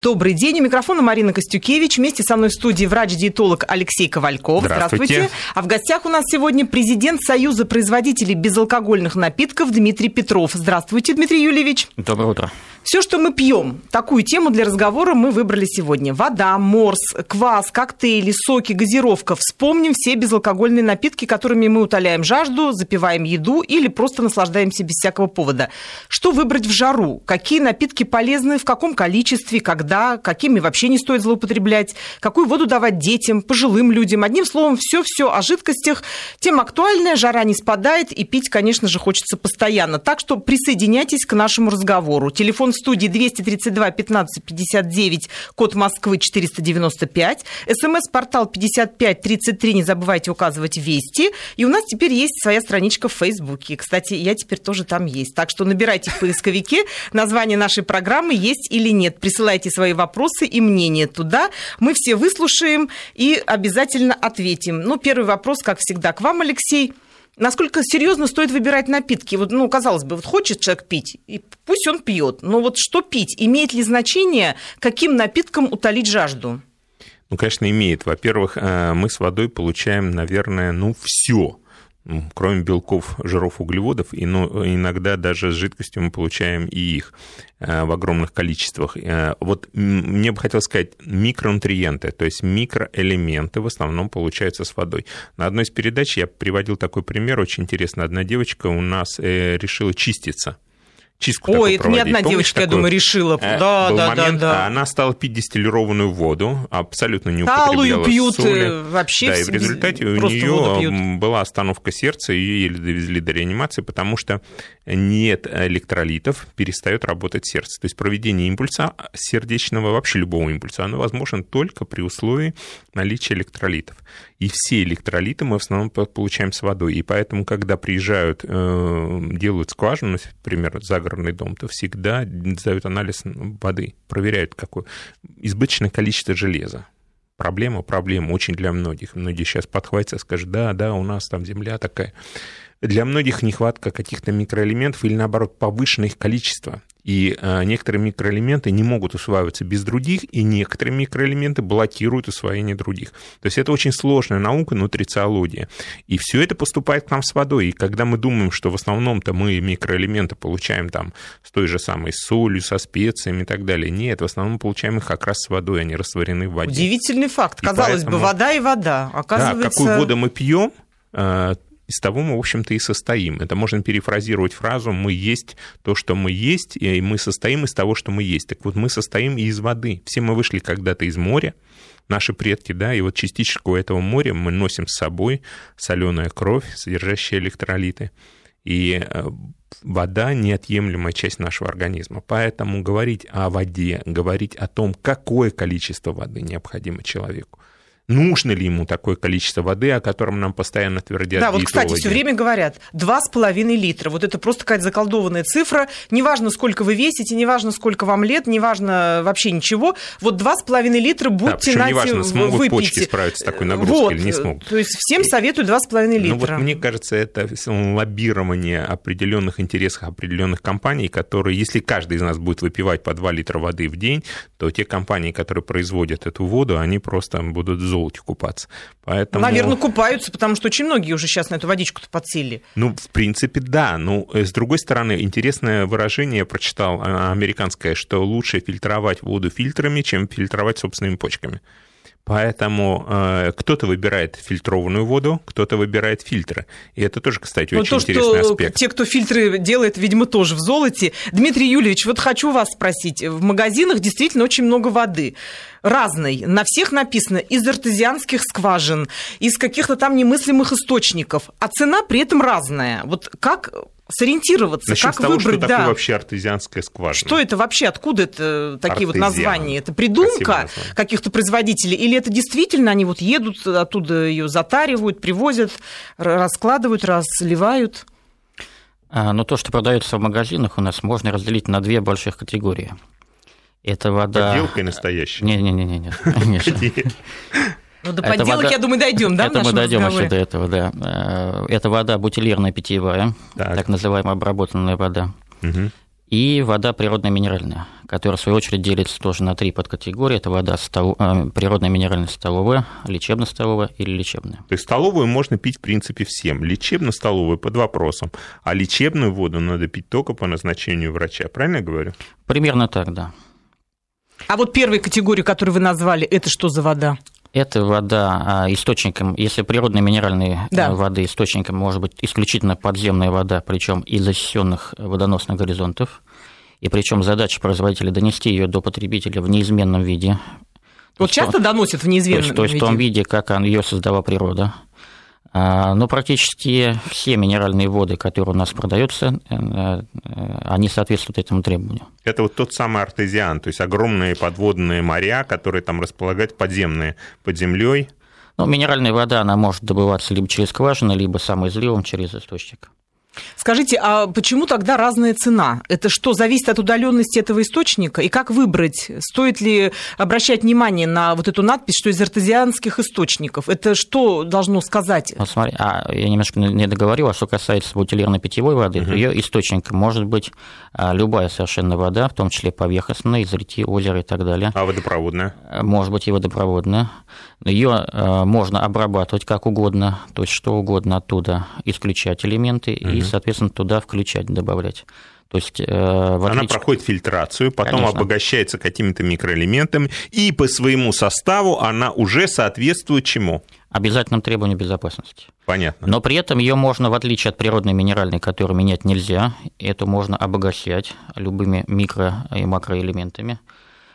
Добрый день. У микрофона Марина Костюкевич. Вместе со мной в студии врач-диетолог Алексей Ковальков. Здравствуйте. Здравствуйте. А в гостях у нас сегодня президент Союза производителей безалкогольных напитков Дмитрий Петров. Здравствуйте, Дмитрий Юльевич. Доброе утро. Все, что мы пьем, такую тему для разговора мы выбрали сегодня. Вода, морс, квас, коктейли, соки, газировка. Вспомним все безалкогольные напитки, которыми мы утоляем жажду, запиваем еду или просто наслаждаемся без всякого повода. Что выбрать в жару? Какие напитки полезны, в каком количестве, когда, какими вообще не стоит злоупотреблять? Какую воду давать детям, пожилым людям? Одним словом, все-все о жидкостях. Тема актуальная, жара не спадает, и пить, конечно же, хочется постоянно. Так что присоединяйтесь к нашему разговору. Телефон студии 232 15 59, код Москвы 495, смс-портал 5533, не забывайте указывать «Вести». И у нас теперь есть своя страничка в Фейсбуке. Кстати, я теперь тоже там есть. Так что набирайте в поисковике название нашей программы «Есть или нет». Присылайте свои вопросы и мнения туда. Мы все выслушаем и обязательно ответим. Ну, первый вопрос, как всегда, к вам, Алексей. Насколько серьезно стоит выбирать напитки? Вот, ну, казалось бы, вот хочет человек пить, и пусть он пьет. Но вот что пить? Имеет ли значение, каким напитком утолить жажду? Ну, конечно, имеет. Во-первых, э, мы с водой получаем, наверное, ну, все кроме белков, жиров, углеводов, и ну, иногда даже с жидкостью мы получаем и их э, в огромных количествах. Э, вот мне бы хотелось сказать микронутриенты, то есть микроэлементы в основном получаются с водой. На одной из передач я приводил такой пример, очень интересно. Одна девочка у нас э, решила чиститься чистку Ой, это проводить. не одна Помнишь, девочка, такой, я думаю, решила. Э, да, да, момент, да, да. Она стала пить дистиллированную воду, абсолютно не употребляла пьют соли. вообще. Да, и в результате у нее была остановка сердца, ее еле довезли до реанимации, потому что нет электролитов, перестает работать сердце. То есть проведение импульса сердечного, вообще любого импульса, оно возможно только при условии наличия электролитов. И все электролиты мы в основном получаем с водой. И поэтому, когда приезжают, э, делают скважину, например, загородный дом, то всегда сдают анализ воды, проверяют, какое избыточное количество железа проблема, проблема очень для многих. Многие сейчас подхватятся скажут, да, да, у нас там земля такая. Для многих нехватка каких-то микроэлементов или, наоборот, повышенное их количество. И э, некоторые микроэлементы не могут усваиваться без других, и некоторые микроэлементы блокируют усвоение других. То есть это очень сложная наука, нутрициология. И все это поступает к нам с водой. И когда мы думаем, что в основном-то мы микроэлементы получаем там с той же самой солью, со специями и так далее, нет, в основном получаем их как раз с водой, они растворены в воде. Удивительный факт. Казалось поэтому... бы, вода и вода. Оказывается... Да, какую воду мы пьем, э, из того мы, в общем-то, и состоим. Это можно перефразировать фразу «мы есть то, что мы есть», и мы состоим из того, что мы есть. Так вот, мы состоим и из воды. Все мы вышли когда-то из моря, наши предки, да, и вот частичку этого моря мы носим с собой, соленая кровь, содержащая электролиты. И э, вода – неотъемлемая часть нашего организма. Поэтому говорить о воде, говорить о том, какое количество воды необходимо человеку, нужно ли ему такое количество воды, о котором нам постоянно твердят Да, вот, кстати, все время говорят, 2,5 литра. Вот это просто какая-то заколдованная цифра. Неважно, сколько вы весите, неважно, сколько вам лет, неважно вообще ничего. Вот 2,5 литра будьте да, неважно, смогут выпейте. почки справиться с такой нагрузкой вот, или не смогут. То есть всем советую 2,5 литра. Ну вот мне кажется, это лоббирование определенных интересов определенных компаний, которые, если каждый из нас будет выпивать по 2 литра воды в день, то те компании, которые производят эту воду, они просто будут зол золоте купаться. Поэтому... Наверное, купаются, потому что очень многие уже сейчас на эту водичку-то подсели. Ну, в принципе, да. Ну, с другой стороны, интересное выражение я прочитал а, американское, что лучше фильтровать воду фильтрами, чем фильтровать собственными почками. Поэтому э, кто-то выбирает фильтрованную воду, кто-то выбирает фильтры. И это тоже, кстати, Но очень то, интересный что аспект. Те, кто фильтры делает, видимо, тоже в золоте. Дмитрий Юльевич, вот хочу вас спросить. В магазинах действительно очень много воды разной. На всех написано из артезианских скважин, из каких-то там немыслимых источников, а цена при этом разная. Вот как сориентироваться, Начнем как того, выбрать, что да. такое вообще артезианская скважина. Что это вообще, откуда это такие Артезиан. вот названия? Это придумка каких-то производителей или это действительно они вот едут оттуда ее затаривают, привозят, раскладывают, разливают? А, ну, то, что продается в магазинах, у нас можно разделить на две больших категории. Это вода... Подделка и настоящая. Не-не-не, конечно. Ну, до подделок, вода... я думаю, дойдем, да, Это мы дойдем еще до этого, да. Э, это вода бутилирная питьевая, так, так называемая обработанная вода. Угу. и вода природная минеральная, которая, в свою очередь, делится тоже на три подкатегории. Это вода стол... Э, природная минеральная столовая, лечебно-столовая или лечебная. То есть столовую можно пить, в принципе, всем. Лечебно-столовую под вопросом. А лечебную воду надо пить только по назначению врача. Правильно я говорю? Примерно так, да. А вот первая категория, которую вы назвали, это что за вода? Это вода а, источником, если природной минеральной э, да. воды источником может быть исключительно подземная вода, причем из засеченных водоносных горизонтов. И причем задача производителя донести ее до потребителя в неизменном виде. Вот часто доносят в неизменном виде? То есть в том виде, как ее создала природа. А, но практически все минеральные воды, которые у нас продаются, э, э, они соответствуют этому требованию. Это вот тот самый артезиан, то есть огромные подводные моря, которые там располагают подземные под землей. Ну, минеральная вода, она может добываться либо через скважину, либо самоизливом через источник. Скажите, а почему тогда разная цена? Это что, зависит от удаленности этого источника? И как выбрать? Стоит ли обращать внимание на вот эту надпись, что из артезианских источников? Это что должно сказать? Вот смотри, а я немножко не договорил, а что касается бутилированной питьевой воды, угу. ее источником может быть а, любая совершенно вода, в том числе поверхностная, из реки, озера и так далее. А водопроводная? Может быть и водопроводная. Ее а, можно обрабатывать как угодно, то есть что угодно оттуда исключать элементы угу. И соответственно, туда включать, добавлять. То есть, э, отличие... Она проходит фильтрацию, потом Конечно. обогащается какими-то микроэлементами, и по своему составу она уже соответствует чему? Обязательным требованию безопасности. Понятно. Но при этом ее можно, в отличие от природной минеральной, которую менять нельзя, эту можно обогащать любыми микро- и макроэлементами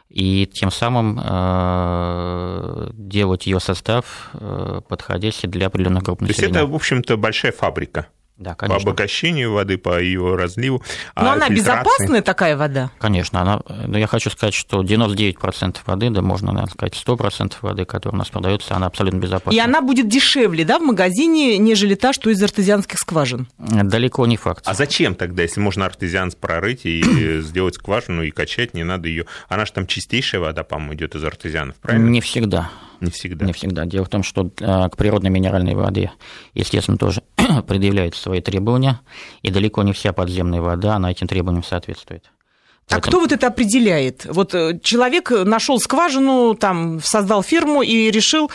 и тем самым э, делать ее состав э, подходящий для определенных групп населения. То есть это, в общем-то, большая фабрика. Да, конечно. По обогащению воды, по ее разливу. Но а она фильтрации... безопасная такая вода? Конечно. Она, но я хочу сказать, что 99% воды, да можно наверное, сказать 100% воды, которая у нас продается, она абсолютно безопасна. И она будет дешевле да, в магазине, нежели та, что из артезианских скважин? Далеко не факт. А зачем тогда, если можно артезиан прорыть и сделать скважину и качать, не надо ее... Она же там чистейшая вода, по-моему, идет из артезианов, правильно? Не всегда. Не всегда. Не всегда. Дело в том, что э, к природной минеральной воде, естественно, тоже предъявляются свои требования, и далеко не вся подземная вода, она этим требованиям соответствует. А кто вот это определяет? Вот э, человек нашел скважину, там создал фирму и решил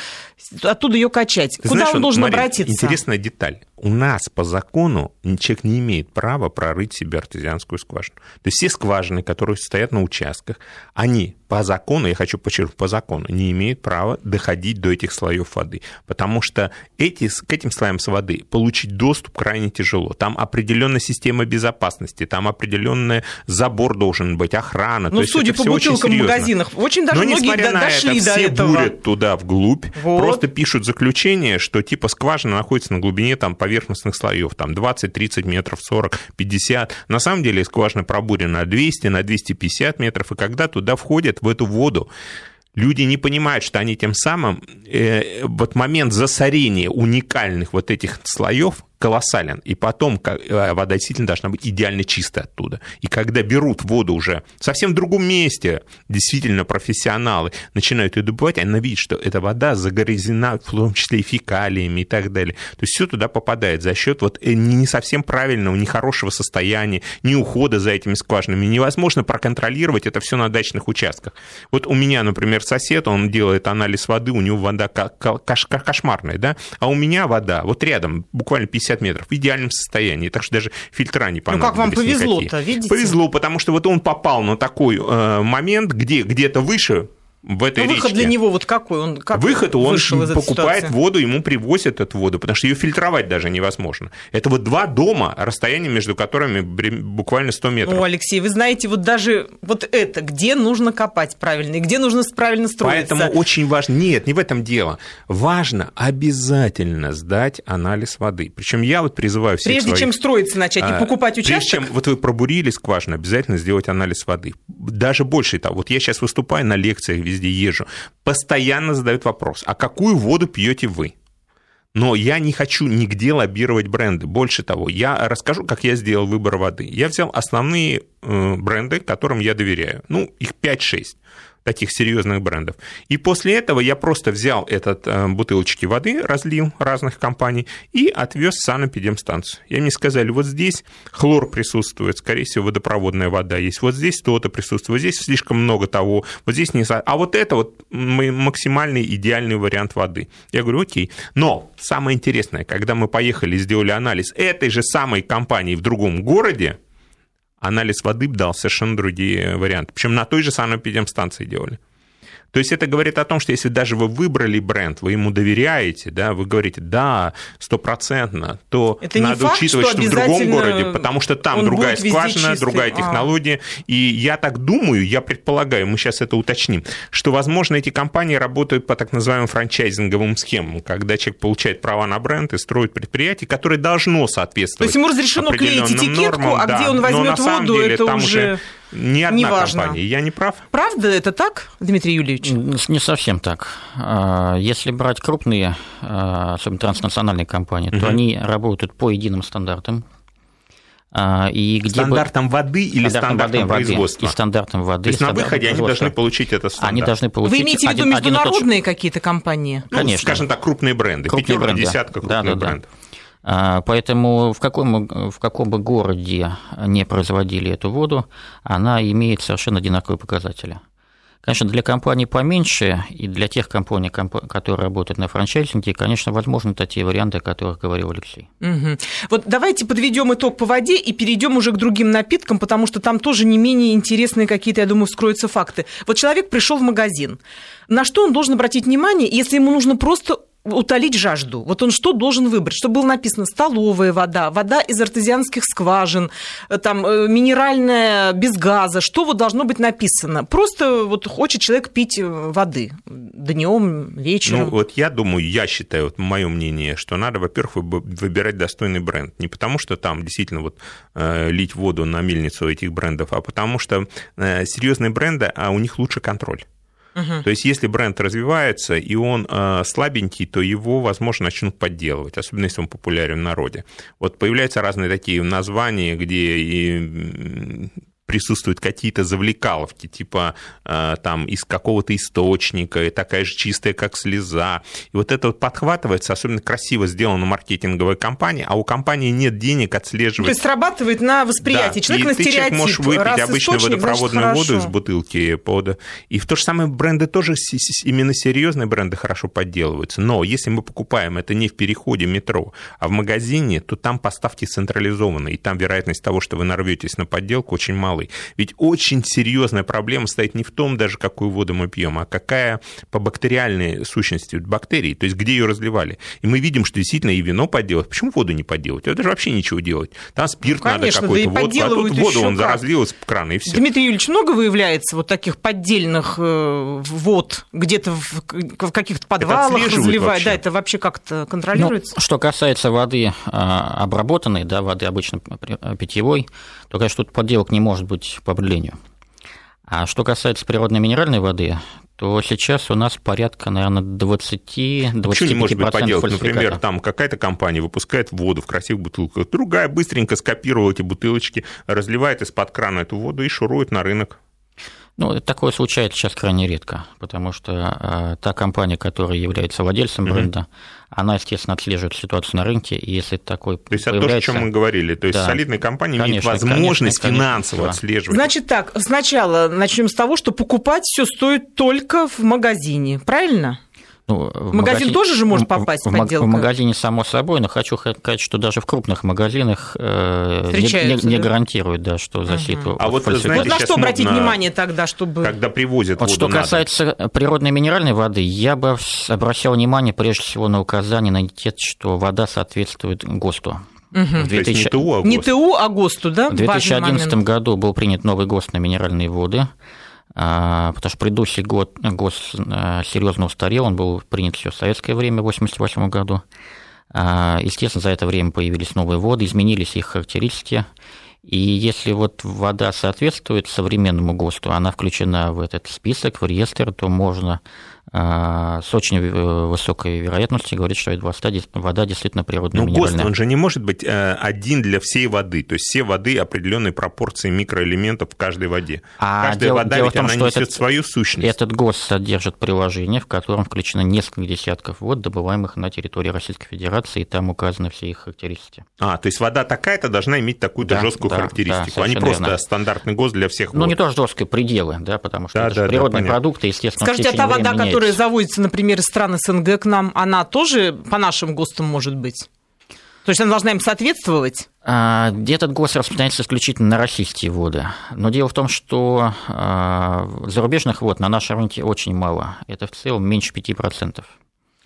оттуда ее качать. Ты Куда знаешь, он должен Мария, обратиться? Интересная деталь. У нас по закону человек не имеет права прорыть себе артезианскую скважину. То есть все скважины, которые стоят на участках, они по закону, я хочу подчеркнуть, по закону, не имеют права доходить до этих слоев воды, потому что эти, к этим слоям воды получить доступ крайне тяжело. Там определенная система безопасности, там определенный забор должен быть, охрана. Ну, судя по бутылкам в магазинах, очень даже Но многие до, на дошли это, до все этого. бурят туда вглубь, вот. просто пишут заключение, что типа скважина находится на глубине там, поверхностных слоев, там 20, 30 метров, 40, 50. На самом деле скважина пробурена на 200, на 250 метров, и когда туда входят в эту воду люди не понимают, что они тем самым э, вот момент засорения уникальных вот этих слоев колоссален. И потом э, вода действительно должна быть идеально чистая оттуда. И когда берут воду уже совсем другом месте, действительно профессионалы начинают ее добывать, они видят, что эта вода загрязнена, в том числе и фекалиями и так далее. То есть все туда попадает за счет вот э, не совсем правильного, нехорошего состояния, не ухода за этими скважинами. Невозможно проконтролировать это все на дачных участках. Вот у меня, например, сосед, он делает анализ воды, у него вода кошмарная, да, а у меня вода вот рядом, буквально 50 50 метров в идеальном состоянии, так что даже фильтра не понадобились Ну, как вам повезло-то, видите? Повезло, потому что вот он попал на такой э, момент, где где-то выше в этой ну, выход речке. для него вот какой? Он как выход он покупает ситуации? воду, ему привозят эту воду, потому что ее фильтровать даже невозможно. Это вот два дома, расстояние между которыми буквально 100 метров. Ну, Алексей, вы знаете, вот даже вот это, где нужно копать правильно и где нужно правильно строиться. Поэтому очень важно, нет, не в этом дело. Важно обязательно сдать анализ воды. Причем я вот призываю всех Прежде своих... чем строиться начать и а, покупать участок? Прежде чем вот вы пробурили скважину, обязательно сделать анализ воды. Даже больше того, вот я сейчас выступаю на лекциях везде езжу, постоянно задают вопрос, а какую воду пьете вы? Но я не хочу нигде лоббировать бренды. Больше того, я расскажу, как я сделал выбор воды. Я взял основные э, бренды, которым я доверяю. Ну, их 5-6 таких серьезных брендов. И после этого я просто взял этот э, бутылочки воды, разлил разных компаний и отвез в санэпидемстанцию. И мне сказали, вот здесь хлор присутствует, скорее всего, водопроводная вода есть, вот здесь то-то присутствует, здесь слишком много того, вот здесь не... А вот это вот максимальный идеальный вариант воды. Я говорю, окей. Но самое интересное, когда мы поехали и сделали анализ этой же самой компании в другом городе, анализ воды дал совершенно другие варианты. Причем на той же самой станции делали. То есть это говорит о том, что если даже вы выбрали бренд, вы ему доверяете, да, вы говорите, да, стопроцентно, то это надо факт, учитывать, что, что в другом городе, потому что там другая скважина, другая а. технология. А. И я так думаю, я предполагаю, мы сейчас это уточним, что, возможно, эти компании работают по так называемым франчайзинговым схемам, когда человек получает права на бренд и строит предприятие, которое должно соответствовать. То есть ему разрешено клеить этикетку, нормам, а да, где он возьмет воду, деле, это уже... уже ни одна Неважно. компания. Я не прав? Правда это так, Дмитрий Юрьевич? Не совсем так. А, если брать крупные, а, особенно транснациональные компании, угу. то они работают по единым стандартам. А, и где стандартом бы... воды или стандартом, стандартом воды, производства? И стандартом воды. То есть на выходе они должны получить это стандарт? Они должны получить... Вы имеете в виду международные какие-то компании? Ну, Конечно. скажем так, крупные бренды. Крупные бренды. десятка крупных да, да, брендов. Да. А, поэтому в каком, в каком бы городе не производили эту воду, она имеет совершенно одинаковые показатели. Конечно, для компаний поменьше и для тех компаний, которые работают на франчайзинге, конечно, возможны такие варианты, о которых говорил Алексей. Угу. Вот давайте подведем итог по воде и перейдем уже к другим напиткам, потому что там тоже не менее интересные какие-то, я думаю, вскроются факты. Вот человек пришел в магазин. На что он должен обратить внимание, если ему нужно просто утолить жажду. Вот он что должен выбрать? Чтобы было написано столовая вода, вода из артезианских скважин, э, там, э, минеральная без газа. Что вот должно быть написано? Просто вот хочет человек пить э, воды днем, вечером. Ну, вот я думаю, я считаю, вот мое мнение, что надо, во-первых, выбирать достойный бренд. Не потому, что там действительно вот лить воду на мельницу этих брендов, а потому что серьезные бренды, а у них лучше контроль. Угу. То есть, если бренд развивается, и он э, слабенький, то его, возможно, начнут подделывать, особенно если он популярен в народе. Вот появляются разные такие названия, где и присутствуют какие-то завлекаловки, типа э, там из какого-то источника, и такая же чистая, как слеза. И вот это вот подхватывается, особенно красиво сделано маркетинговой компании, а у компании нет денег отслеживать. То есть срабатывает на восприятие. Да. Человек и на ты стереотип. Человек можешь выпить Раз обычную водопроводную воду из бутылки под... И в то же самое бренды тоже, именно серьезные бренды хорошо подделываются. Но если мы покупаем это не в переходе метро, а в магазине, то там поставки централизованы, и там вероятность того, что вы нарветесь на подделку, очень мало малый. Ведь очень серьезная проблема стоит не в том даже, какую воду мы пьем, а какая по бактериальной сущности бактерии, то есть где ее разливали. И мы видим, что действительно и вино подделать. Почему воду не подделать? Это же вообще ничего делать. Там спирт ну, конечно, надо какой-то, да вот, а тут воду он заразлил из крана, и все. Дмитрий Юрьевич, много выявляется вот таких поддельных э, вод где-то в, в каких-то подвалах разливают? Да, это вообще как-то контролируется? Ну, что касается воды а, обработанной, да, воды обычно питьевой, то, конечно, тут подделок не может быть по определению. А что касается природной минеральной воды, то сейчас у нас порядка, наверное, 20-25% Почему не может быть поделок? Например, там какая-то компания выпускает воду в красивых бутылках, другая быстренько скопировала эти бутылочки, разливает из-под крана эту воду и шурует на рынок. Ну, такое случается сейчас крайне редко, потому что э, та компания, которая является владельцем mm-hmm. бренда, она, естественно, отслеживает ситуацию на рынке, и если такой То есть это то, о чем мы говорили, то есть да, солидная компания конечно, имеет возможность конечно, финансово конечно, отслеживать. Значит так, сначала начнем с того, что покупать все стоит только в магазине, правильно? Ну, в магазин магазин тоже же может попасть в, подделка? В магазине, само собой, но хочу сказать, что даже в крупных магазинах э, не, не, не гарантируют, да, что засеет угу. А вот, знаете, вот на что обратить модно, внимание тогда, чтобы... Когда привозят вот воду Что касается природной минеральной воды, я бы обращал внимание прежде всего на указание на этикет, что вода соответствует ГОСТу. Угу. 2000... не ТУ, а ГОСТ. Не ТУ, а ГОСТу, да? В 2011 году был принят новый ГОСТ на минеральные воды. А, потому что предыдущий год ГОС э, серьезно устарел, он был принят еще в советское время, в 1988 году. А, естественно, за это время появились новые воды, изменились их характеристики. И если вот вода соответствует современному ГОСТу, она включена в этот список, в реестр, то можно с очень э, высокой вероятностью говорит, что эта вода действительно природная, ну. ГОСТ, он же не может быть э, один для всей воды, то есть все воды определенной пропорции микроэлементов в каждой воде. А Каждая дело, вода дело ведь том, она несет этот, свою сущность. Этот ГОСТ содержит приложение, в котором включено несколько десятков вод, добываемых на территории Российской Федерации, и там указаны все их характеристики. А, то есть вода такая-то должна иметь такую-то да, жесткую да, характеристику, да, а не просто верно. стандартный ГОСТ для всех ну, вод. Ну, не то жесткие пределы, да, потому что да, это да, природные да, продукты, естественно, Скажите, а та вода, которая которая завозится, например, из стран СНГ к нам, она тоже по нашим ГОСТам может быть? То есть она должна им соответствовать? А, этот ГОСТ распространяется исключительно на российские воды. Но дело в том, что а, зарубежных вод на нашем рынке очень мало. Это в целом меньше 5%.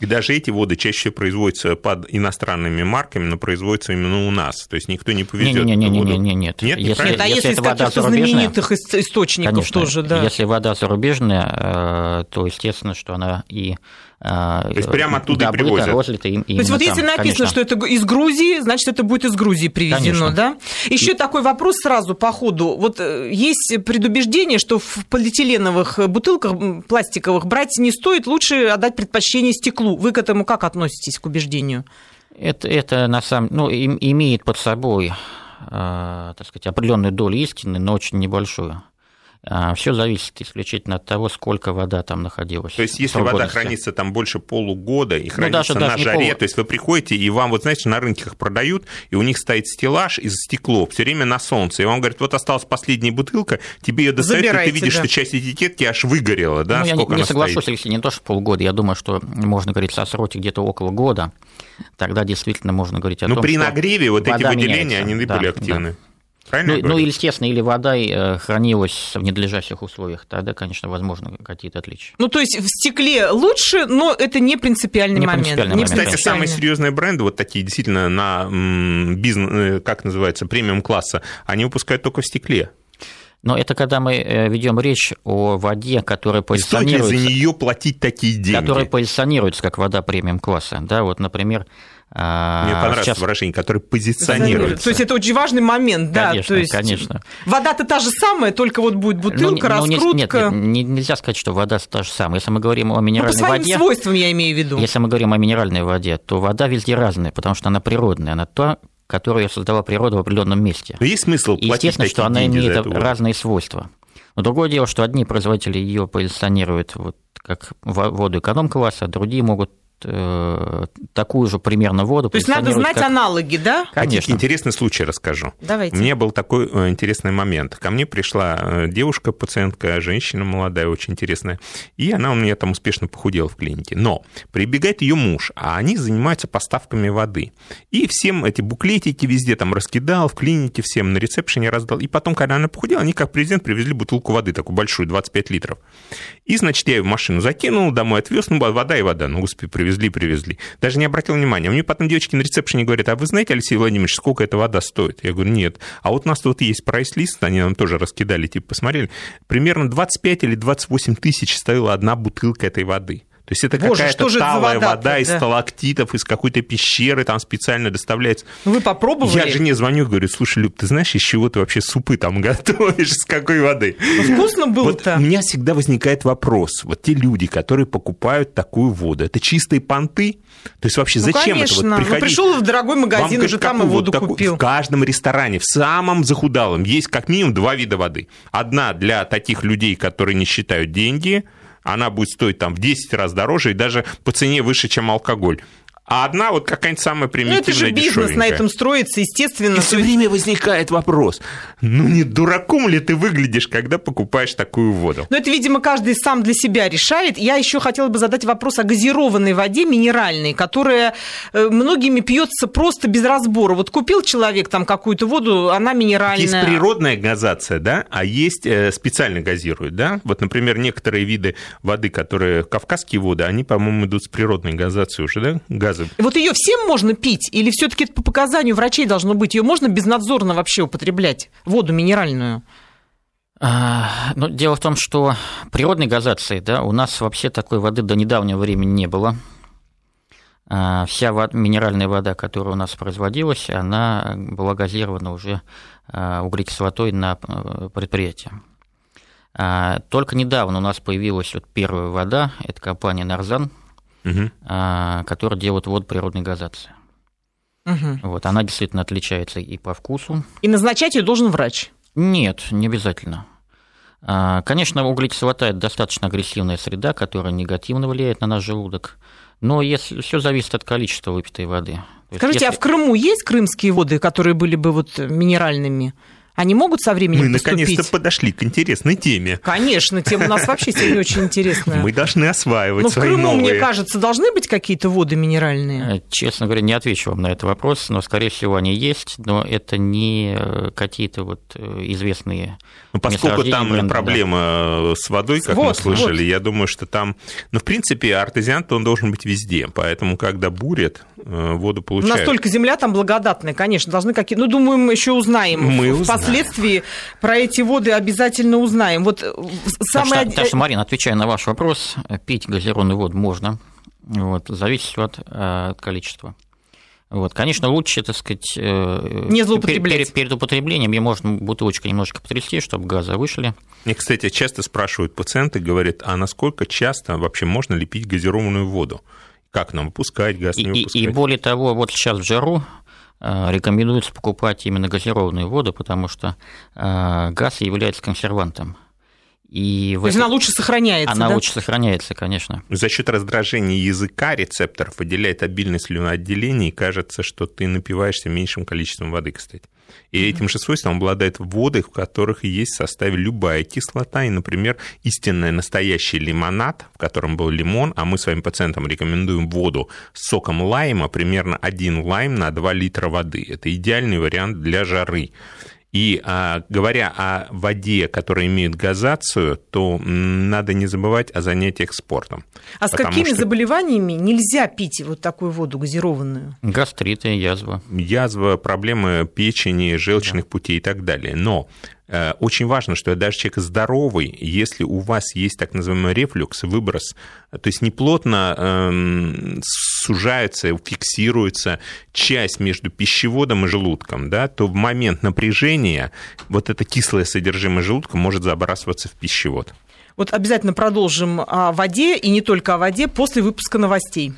И даже эти воды чаще производятся под иностранными марками, но производятся именно у нас. То есть никто не повезет. Не, не, не, не, не, нет. Нет, если, нет а если, если из каких-то знаменитых источников конечно, тоже, да. Если вода зарубежная, э, то естественно, что она и То есть прямо оттуда добыто, и привозят. Розлито им, То есть вот если написано, конечно. что это из Грузии, значит, это будет из Грузии привезено, конечно. да? Еще и... такой вопрос сразу по ходу. Вот э, есть предубеждение, что в полиэтиленовых бутылках пластиковых брать не стоит, лучше отдать предпочтение стеклу. Вы к этому как относитесь, к убеждению? Это, это на самом ну, имеет под собой, э, так сказать, определенную долю истины, но очень небольшую. А, Все зависит исключительно от того, сколько вода там находилась. То есть, если вода хранится там больше полугода и ну, хранится ну, даже, на даже жаре, пол... то есть вы приходите, и вам, вот знаете, на рынке их продают, и у них стоит стеллаж из стекло все время на солнце, и он говорит, вот осталась последняя бутылка, тебе ее достают, Забирайте, и ты видишь, да. что часть этикетки аж выгорела, да? Ну, я не, не соглашусь, стоит? если не то, что полгода, я думаю, что можно говорить о сроке где-то около года, тогда действительно можно говорить о Но том, при нагреве вот эти выделения, меняется. они да, были активны. Да. Правильно ну, ну, или, естественно, или вода э, хранилась в ненадлежащих условиях, тогда, конечно, возможно, какие-то отличия. Ну, то есть в стекле лучше, но это не принципиальный не момент. Принципиальный не момент. Кстати, самые серьезные бренды, вот такие действительно на бизнес, э, как называется, премиум класса, они выпускают только в стекле. Но это когда мы э, ведем речь о воде, которая позиционируется... Стоит ли за нее платить такие деньги? Которая позиционируется как вода премиум класса. Да, вот, например, Мне понравилось сейчас... выражение, которое позиционируется. То есть это очень важный момент, да. Конечно, то есть конечно. Вода-то та же самая, только вот будет бутылка, ну, раскрутка. Ну, нет, нет, нельзя сказать, что вода та же самая. Если мы говорим о минеральной ну, по своим воде... свойствам я имею в виду. Если мы говорим о минеральной воде, то вода везде разная, потому что она природная. Она то, которую создала природа в определенном месте. Но есть смысл платить Естественно, что она имеет разные свойства. Но другое дело, что одни производители ее позиционируют вот как воду эконом-класса, а другие могут Э, такую же примерно воду. То есть надо знать как... аналоги, да? Конечно. Интересный случай расскажу. Давайте. У меня был такой э, интересный момент. Ко мне пришла э, девушка, пациентка, женщина молодая, очень интересная, и она у меня там успешно похудела в клинике. Но прибегает ее муж, а они занимаются поставками воды. И всем эти буклетики везде там раскидал, в клинике всем на ресепшене раздал. И потом, когда она похудела, они как президент привезли бутылку воды, такую большую, 25 литров. И, значит, я ее в машину закинул, домой отвез, ну, вода и вода, ну, господи, привезли привезли, привезли. Даже не обратил внимания. Мне потом девочки на ресепшене говорят, а вы знаете, Алексей Владимирович, сколько эта вода стоит? Я говорю, нет. А вот у нас тут есть прайс-лист, они нам тоже раскидали, типа, посмотрели. Примерно 25 или 28 тысяч стоила одна бутылка этой воды. То есть это какая-то талая вода, вода из да. сталактитов, из какой-то пещеры там специально доставляется. Ну, вы попробовали? Я жене звоню, говорю, слушай, Люб, ты знаешь, из чего ты вообще супы там готовишь, с какой воды? Ну, вкусно было-то. Вот у меня всегда возникает вопрос. Вот те люди, которые покупают такую воду, это чистые понты? То есть вообще ну, зачем конечно. это вот приходить? Ну, пришел в дорогой магазин, Вам, уже там и воду вот купил. В каждом ресторане, в самом захудалом, есть как минимум два вида воды. Одна для таких людей, которые не считают деньги – она будет стоить там в 10 раз дороже и даже по цене выше, чем алкоголь а одна вот какая-нибудь самая примитивная, Ну, это же бизнес на этом строится, естественно. И все время возникает вопрос, ну, не дураком ли ты выглядишь, когда покупаешь такую воду? Ну, это, видимо, каждый сам для себя решает. Я еще хотела бы задать вопрос о газированной воде, минеральной, которая э, многими пьется просто без разбора. Вот купил человек там какую-то воду, она минеральная. Есть природная газация, да, а есть э, специально газируют, да? Вот, например, некоторые виды воды, которые кавказские воды, они, по-моему, идут с природной газацией уже, да, газы. Вот ее всем можно пить? Или все-таки это по показанию врачей должно быть? Ее можно безнадзорно вообще употреблять? Воду минеральную? А, ну, дело в том, что природной газации да, у нас вообще такой воды до недавнего времени не было. А, вся вода, минеральная вода, которая у нас производилась, она была газирована уже а, углекислотой на э, предприятии. Только недавно у нас появилась вот первая вода, это компания «Нарзан», угу. которая делает воду природной газации. Угу. Вот, она действительно отличается и по вкусу. И назначать ее должен врач? Нет, не обязательно. А, конечно, углекислота – это достаточно агрессивная среда, которая негативно влияет на наш желудок, но если все зависит от количества выпитой воды. Скажите, если... а в Крыму есть крымские воды, которые были бы вот минеральными? Они могут со временем Мы наконец-то подошли к интересной теме. Конечно, тема у нас вообще сегодня очень интересная. Мы должны осваивать Но свои в Крыму, новые... мне кажется, должны быть какие-то воды минеральные? Э, честно говоря, не отвечу вам на этот вопрос, но, скорее всего, они есть, но это не э, какие-то вот э, известные ну, поскольку там бренда, проблема да. с водой, как вот, мы слышали, вот. я думаю, что там... Ну, в принципе, артезиан он должен быть везде, поэтому, когда бурят, воду получают. Настолько земля там благодатная, конечно, должны какие... Ну, думаю, мы еще узнаем. Мы узнаем впоследствии про эти воды обязательно узнаем. Вот э, самое... Так что, так что, Марина, отвечая на ваш вопрос, пить газированную воду можно, вот, зависит от, э, от количества. Вот, конечно, лучше, так сказать, э, не злоупотреблять. Перед, перед употреблением ее можно бутылочкой немножко потрясти, чтобы газы вышли. Мне, кстати, часто спрашивают пациенты, говорят, а насколько часто вообще можно ли пить газированную воду? Как нам выпускать газ, не выпускать? И, и более того, вот сейчас в жару Э, рекомендуется покупать именно газированную воду, потому что э, газ является консервантом. И То есть это... она лучше сохраняется, Она да? лучше сохраняется, конечно. За счет раздражения языка рецепторов выделяет обильное слюноотделение, и кажется, что ты напиваешься меньшим количеством воды, кстати. И этим же свойством обладают воды, в которых есть в составе любая кислота. И, например, истинный настоящий лимонад, в котором был лимон, а мы своим пациентам рекомендуем воду с соком лайма, примерно 1 лайм на 2 литра воды. Это идеальный вариант для жары. И а, говоря о воде, которая имеет газацию, то надо не забывать о занятиях спортом. А с какими что... заболеваниями нельзя пить вот такую воду газированную? Гастриты, язва. Язва, проблемы печени, желчных да. путей и так далее. Но очень важно, что даже человек здоровый, если у вас есть так называемый рефлюкс, выброс, то есть неплотно э, сужается, фиксируется часть между пищеводом и желудком, да, то в момент напряжения вот это кислое содержимое желудка может забрасываться в пищевод. Вот обязательно продолжим о воде и не только о воде после выпуска новостей.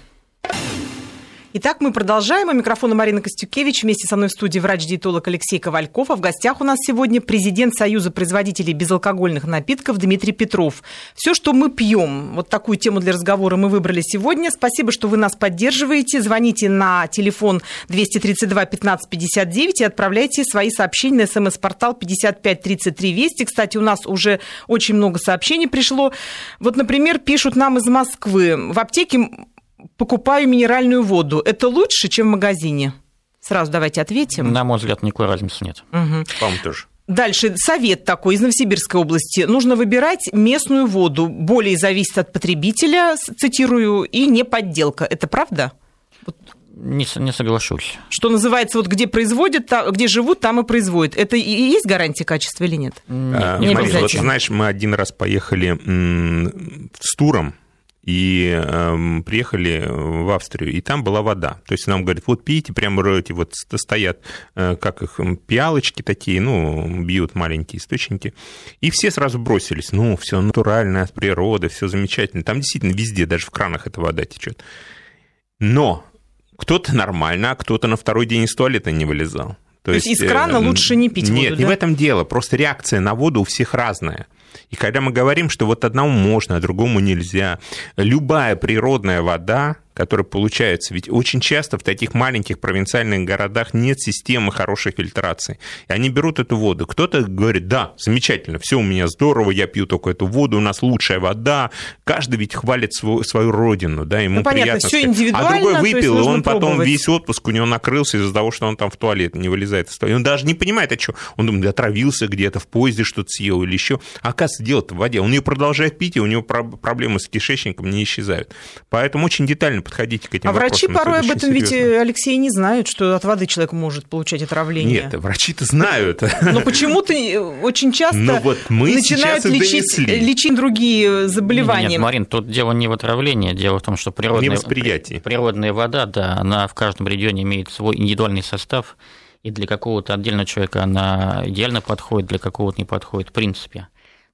Итак, мы продолжаем. У микрофона Марина Костюкевич. Вместе со мной в студии врач-диетолог Алексей Ковальков. А в гостях у нас сегодня президент Союза производителей безалкогольных напитков Дмитрий Петров. Все, что мы пьем, вот такую тему для разговора мы выбрали сегодня. Спасибо, что вы нас поддерживаете. Звоните на телефон 232 15 59 и отправляйте свои сообщения на смс-портал 5533 Вести. Кстати, у нас уже очень много сообщений пришло. Вот, например, пишут нам из Москвы. В аптеке покупаю минеральную воду. Это лучше, чем в магазине? Сразу давайте ответим. На мой взгляд, никакой разницы нет. Угу. По-моему, тоже. Дальше совет такой из Новосибирской области. Нужно выбирать местную воду. Более зависит от потребителя, цитирую, и не подделка. Это правда? Не, не соглашусь. Что называется, вот где производят, где живут, там и производят. Это и есть гарантия качества или нет? А, не Марина, вот знаешь, мы один раз поехали с туром и э, приехали в Австрию, и там была вода. То есть нам говорят, вот пейте, прямо эти вот стоят, э, как их, пиалочки такие, ну, бьют маленькие источники, и все сразу бросились, ну, все натуральное, от природы, все замечательно. Там действительно везде, даже в кранах эта вода течет. Но кто-то нормально, а кто-то на второй день из туалета не вылезал. То, То есть, есть из крана э, лучше не пить Нет, воду, не да? в этом дело. Просто реакция на воду у всех разная. И когда мы говорим, что вот одному можно, а другому нельзя, любая природная вода, которые получаются. Ведь очень часто в таких маленьких провинциальных городах нет системы хорошей фильтрации. И они берут эту воду. Кто-то говорит, да, замечательно, все у меня здорово, я пью только эту воду, у нас лучшая вода. Каждый ведь хвалит свою, свою родину, да, ему ну, понятно, приятно. Все индивидуально, а другой выпил, и он потом весь отпуск у него накрылся из-за того, что он там в туалет не вылезает из туалета. Он даже не понимает, а что. Он думает, отравился где-то, в поезде что-то съел или еще. А оказывается, дело в воде. Он ее продолжает пить, и у него проблемы с кишечником не исчезают. Поэтому очень детально подходите к этим А врачи порой об этом ведь, э, Алексей, не знают, что от воды человек может получать отравление. Нет, врачи-то знают. Но почему-то э, очень часто Но вот мы начинают лечить, лечить другие заболевания. Нет, Марин, тут дело не в отравлении, дело в том, что природная, природная вода, да, она в каждом регионе имеет свой индивидуальный состав, и для какого-то отдельного человека она идеально подходит, для какого-то не подходит в принципе.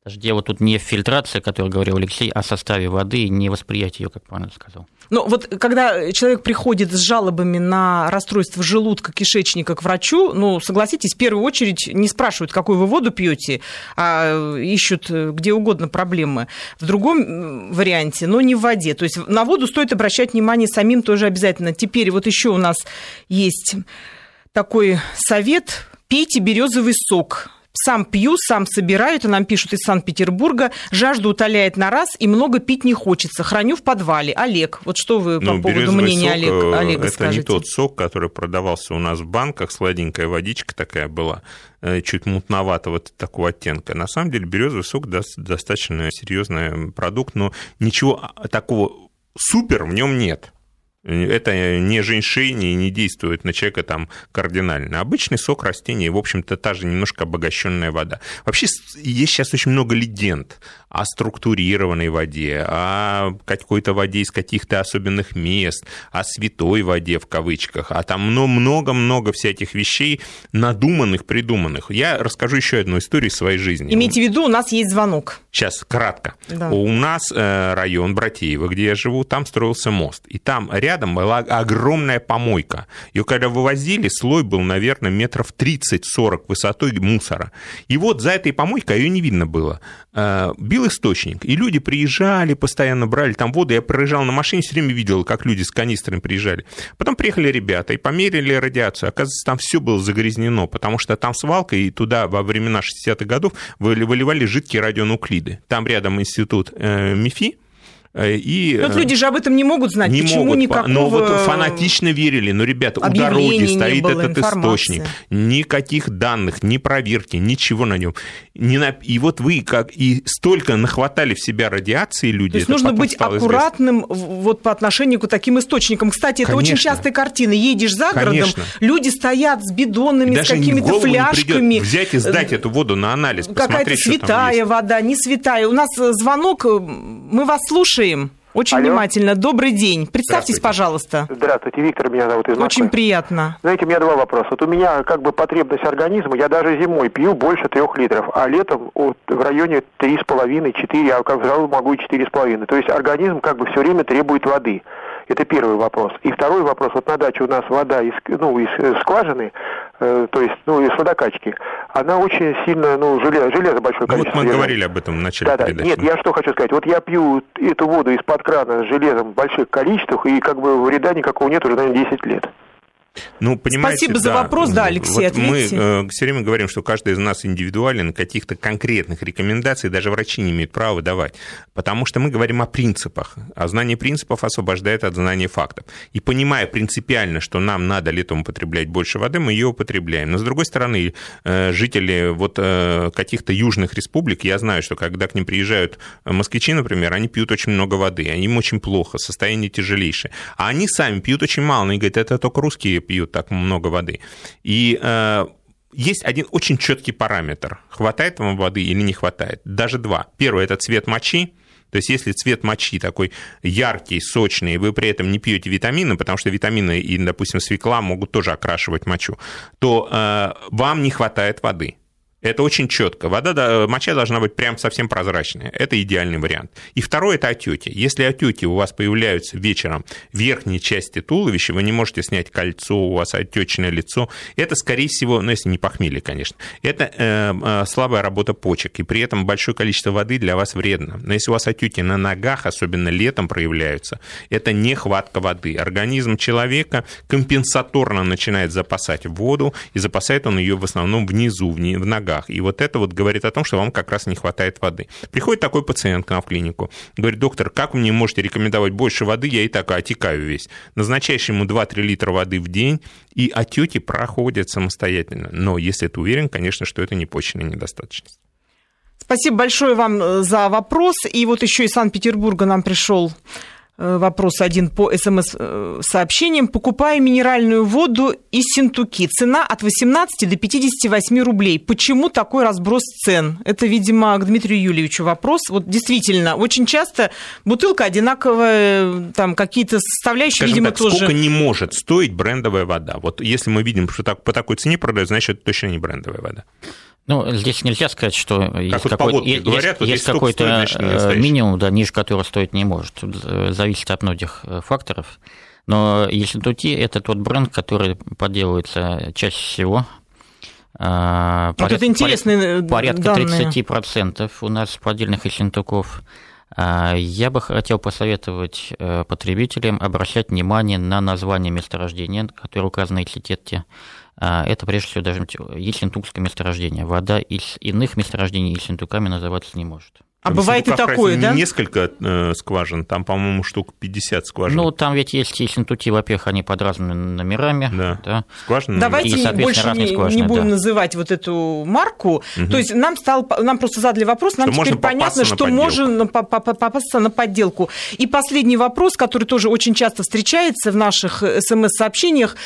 Даже дело тут не в фильтрации, о которой говорил Алексей, а в составе воды и не восприятие ее, как правильно сказал. Ну вот когда человек приходит с жалобами на расстройство желудка, кишечника к врачу, ну согласитесь, в первую очередь не спрашивают, какую вы воду пьете, а ищут где угодно проблемы. В другом варианте, но не в воде. То есть на воду стоит обращать внимание самим тоже обязательно. Теперь вот еще у нас есть такой совет, пейте березовый сок сам пью, сам собираю, это нам пишут из Санкт-Петербурга. Жажду утоляет на раз и много пить не хочется. Храню в подвале. Олег, вот что вы по ну, поводу мнения Олег, э, Олега это скажете? Это не тот сок, который продавался у нас в банках, сладенькая водичка такая была э, чуть мутноватого такого оттенка. На самом деле березовый сок достаточно серьезный продукт, но ничего такого супер в нем нет. Это не женьшень и не действует на человека там кардинально. Обычный сок растения, в общем-то, та же немножко обогащенная вода. Вообще есть сейчас очень много легенд о структурированной воде, о какой-то воде из каких-то особенных мест, о святой воде в кавычках, а там много-много всяких вещей надуманных, придуманных. Я расскажу еще одну историю из своей жизни. Имейте в виду, у нас есть звонок. Сейчас, кратко. Да. У нас э, район Братеева, где я живу, там строился мост. И там рядом была огромная помойка. Ее когда вывозили, слой был, наверное, метров 30-40 высотой мусора. И вот за этой помойкой ее не видно было. Э, бил источник, и люди приезжали, постоянно брали там воду. Я проезжал на машине, все время видел, как люди с канистрами приезжали. Потом приехали ребята и померили радиацию. Оказывается, там все было загрязнено, потому что там свалка, и туда во времена 60-х годов выливали жидкие радионуклиды. Там рядом институт э, МИФИ, Э, и, вот люди же об этом не могут знать, не почему могут, никакого... Но вот фанатично верили. Но, ребята, у дороги стоит этот информации. источник. Никаких данных, ни проверки, ничего на нем. Не на... И вот вы как и столько нахватали в себя радиации люди. То есть нужно быть аккуратным известно. вот по отношению к таким источникам. Кстати, это Конечно. очень частая картина. Едешь за городом, Конечно. люди стоят с бидонами, Даже с какими-то фляжками. взять и сдать эту воду на анализ, Какая-то святая вода, не святая. У нас э, звонок, э, мы вас слушаем слушаем. Очень Алло. внимательно. Добрый день. Представьтесь, пожалуйста. Здравствуйте, Виктор меня зовут из Москвы. Очень приятно. Знаете, у меня два вопроса. Вот у меня как бы потребность организма, я даже зимой пью больше трех литров, а летом вот, в районе три с половиной, четыре, а как взял могу и четыре с половиной. То есть организм как бы все время требует воды. Это первый вопрос. И второй вопрос. Вот на даче у нас вода из, ну, из э, скважины, э, то есть ну, из водокачки, она очень сильно, ну, железо, железо большое ну, количество. Вот мы говорили об этом в начале да, передачи. Нет, я что хочу сказать. Вот я пью эту воду из-под крана с железом в больших количествах, и как бы вреда никакого нет уже, наверное, 10 лет. Ну, понимаете, Спасибо за вопрос, да, Алексей, вот Мы э, все время говорим, что каждый из нас индивидуален, каких-то конкретных рекомендаций даже врачи не имеют права давать, потому что мы говорим о принципах, а знание принципов освобождает от знания фактов. И понимая принципиально, что нам надо летом употреблять больше воды, мы ее употребляем. Но, с другой стороны, э, жители вот э, каких-то южных республик, я знаю, что когда к ним приезжают москвичи, например, они пьют очень много воды, им очень плохо, состояние тяжелейшее. А они сами пьют очень мало, они говорят, это только русские пьют так много воды. И э, есть один очень четкий параметр. Хватает вам воды или не хватает? Даже два. Первый – это цвет мочи. То есть, если цвет мочи такой яркий, сочный, и вы при этом не пьете витамины, потому что витамины и, допустим, свекла могут тоже окрашивать мочу, то э, вам не хватает воды. Это очень четко. Вода, моча должна быть прям совсем прозрачная. Это идеальный вариант. И второе – это отеки. Если отеки у вас появляются вечером в верхней части туловища, вы не можете снять кольцо, у вас отечное лицо, это, скорее всего, ну, если не похмелье, конечно, это э, э, слабая работа почек, и при этом большое количество воды для вас вредно. Но если у вас отеки на ногах, особенно летом проявляются, это нехватка воды. Организм человека компенсаторно начинает запасать воду, и запасает он ее в основном внизу, в ногах ногах. И вот это вот говорит о том, что вам как раз не хватает воды. Приходит такой пациент к нам в клинику, говорит, доктор, как вы мне можете рекомендовать больше воды, я и так отекаю весь. Назначаешь ему 2-3 литра воды в день, и отеки проходят самостоятельно. Но если ты уверен, конечно, что это не почечная недостаточность. Спасибо большое вам э, за вопрос. И вот еще из Санкт-Петербурга нам пришел вопрос один по СМС-сообщениям. Покупаю минеральную воду из Синтуки. Цена от 18 до 58 рублей. Почему такой разброс цен? Это, видимо, к Дмитрию Юльевичу вопрос. Вот действительно, очень часто бутылка одинаковая, там какие-то составляющие, Скажем видимо, так, тоже... сколько не может стоить брендовая вода? Вот если мы видим, что так, по такой цене продают, значит, это точно не брендовая вода. Ну, здесь нельзя сказать, что как есть, вот какой, есть, говорят, есть, вот какой-то э, минимум, да, ниже которого стоить не может. Тут зависит от многих э, факторов. Но Ессентути – это тот бренд, который подделывается чаще всего. Вот это интересные Порядка данные. 30% у нас поддельных Ессентуков. А, я бы хотел посоветовать э, потребителям обращать внимание на название месторождения, которое указано в этикетке. А, это прежде всего даже ессентукское месторождение. Вода из иных месторождений ессентуками называться не может. А бывает и такое, да? Несколько э, скважин, там, по-моему, штук 50 скважин. Ну, там ведь есть ессентуки, во-первых, они под разными номерами. Да, да. скважины. Давайте и, больше не, скважины, не будем да. называть вот эту марку. Угу. То есть нам, стал, нам просто задали вопрос, нам что теперь понятно, что можно попасться на подделку. И последний вопрос, который тоже очень часто встречается в наших э, смс-сообщениях.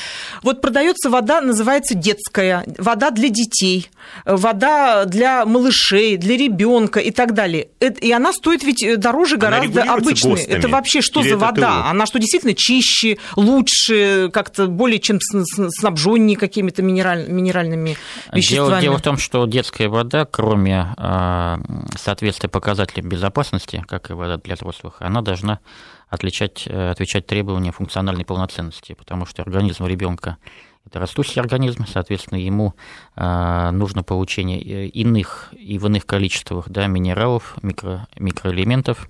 Вот продается вода, называется детская, вода для детей, вода для малышей, для ребенка и так далее и она стоит ведь э, дороже гораздо обычной. ГОСТами. Это вообще что Или за вода? ТУ? Она что, действительно чище, лучше, как-то более чем снабженнее какими-то минераль, минеральными веществами? Дело, дело в том, что детская вода, кроме э, соответствия показателям безопасности, как и вода для взрослых, она должна отличать, э, отвечать требованиям функциональной полноценности, потому что организм ребенка это растущий организм, соответственно, ему э, нужно получение э, иных и в иных количествах да, минералов, микро, микроэлементов.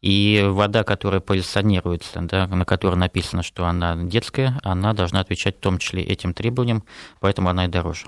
И вода, которая позиционируется, да, на которой написано, что она детская, она должна отвечать в том числе этим требованиям, поэтому она и дороже.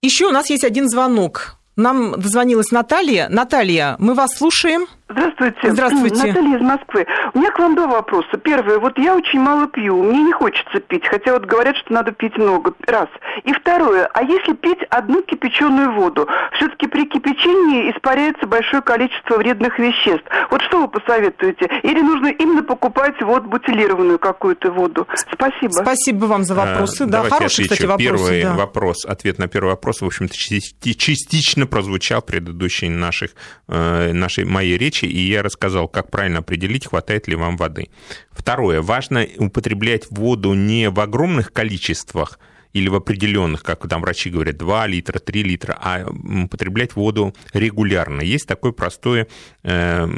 Еще у нас есть один звонок. Нам дозвонилась Наталья. Наталья, мы вас слушаем. Здравствуйте. Здравствуйте. Наталья из Москвы. У меня к вам два вопроса. Первый. Вот я очень мало пью. Мне не хочется пить. Хотя вот говорят, что надо пить много. Раз. И второе. А если пить одну кипяченую воду? Все-таки при кипячении испаряется большое количество вредных веществ. Вот что вы посоветуете? Или нужно именно покупать вот бутилированную какую-то воду? Спасибо. Спасибо вам за вопросы. А, да, хороший, кстати, вопрос. Первый да. вопрос. Ответ на первый вопрос, в общем-то, частично прозвучал в предыдущей наших, э, нашей моей речи речи, и я рассказал, как правильно определить, хватает ли вам воды. Второе. Важно употреблять воду не в огромных количествах, или в определенных, как там врачи говорят, 2 литра, 3 литра, а употреблять воду регулярно. Есть такой простой э,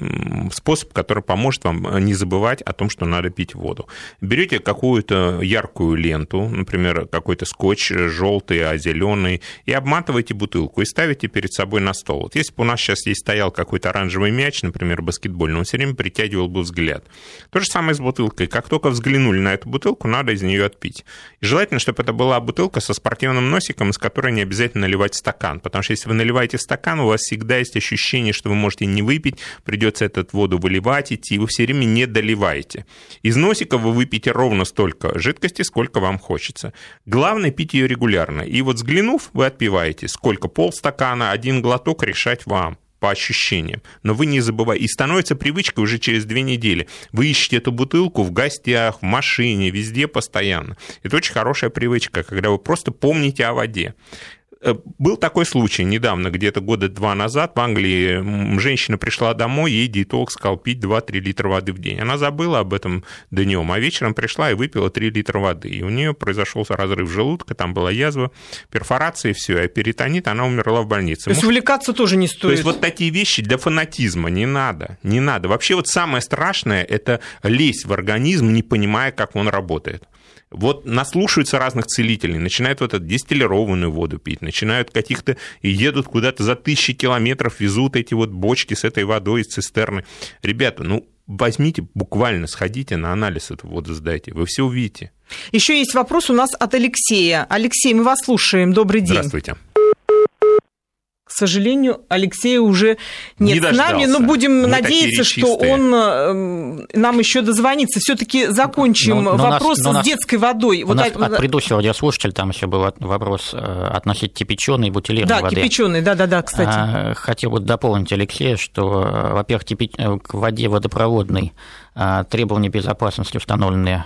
способ, который поможет вам не забывать о том, что надо пить воду. Берете какую-то яркую ленту, например, какой-то скотч желтый, а зеленый, и обматываете бутылку и ставите перед собой на стол. Вот если бы у нас сейчас есть стоял какой-то оранжевый мяч, например, баскетбольный, он все время притягивал бы взгляд. То же самое с бутылкой. Как только взглянули на эту бутылку, надо из нее отпить. И желательно, чтобы это была бутылка со спортивным носиком, из которой не обязательно наливать стакан. Потому что если вы наливаете стакан, у вас всегда есть ощущение, что вы можете не выпить, придется эту воду выливать, идти, и вы все время не доливаете. Из носика вы выпьете ровно столько жидкости, сколько вам хочется. Главное пить ее регулярно. И вот взглянув, вы отпиваете. Сколько? Полстакана, один глоток решать вам по ощущениям. Но вы не забывайте. И становится привычкой уже через две недели. Вы ищете эту бутылку в гостях, в машине, везде постоянно. Это очень хорошая привычка, когда вы просто помните о воде. Э, был такой случай недавно, где-то года два назад в Англии женщина пришла домой, ей диетолог сказал пить 2-3 литра воды в день. Она забыла об этом днем, а вечером пришла и выпила 3 литра воды. И у нее произошел разрыв желудка, там была язва, перфорация и все, а перитонит, она умерла в больнице. То есть Может... увлекаться тоже не стоит. То есть вот такие вещи для фанатизма не надо, не надо. Вообще вот самое страшное – это лезть в организм, не понимая, как он работает. Вот наслушаются разных целителей, начинают вот эту дистиллированную воду пить, начинают каких-то и едут куда-то за тысячи километров, везут эти вот бочки с этой водой из цистерны. Ребята, ну возьмите, буквально сходите на анализ эту воду сдайте, вы все увидите. Еще есть вопрос у нас от Алексея. Алексей, мы вас слушаем. Добрый день. Здравствуйте сожалению, Алексея уже нет не с нами, но будем Мы надеяться, что он э, нам еще дозвонится. Все-таки закончим но, но вопрос нас, с нас, детской водой. У вот нас от, от предыдущего радиослушателя там еще был вопрос э, относительно кипяченой и бутилированной да, воды. Да, кипяченой, да-да-да, кстати. А, хотел бы дополнить Алексея, что, э, во-первых, к воде водопроводной требования безопасности установлены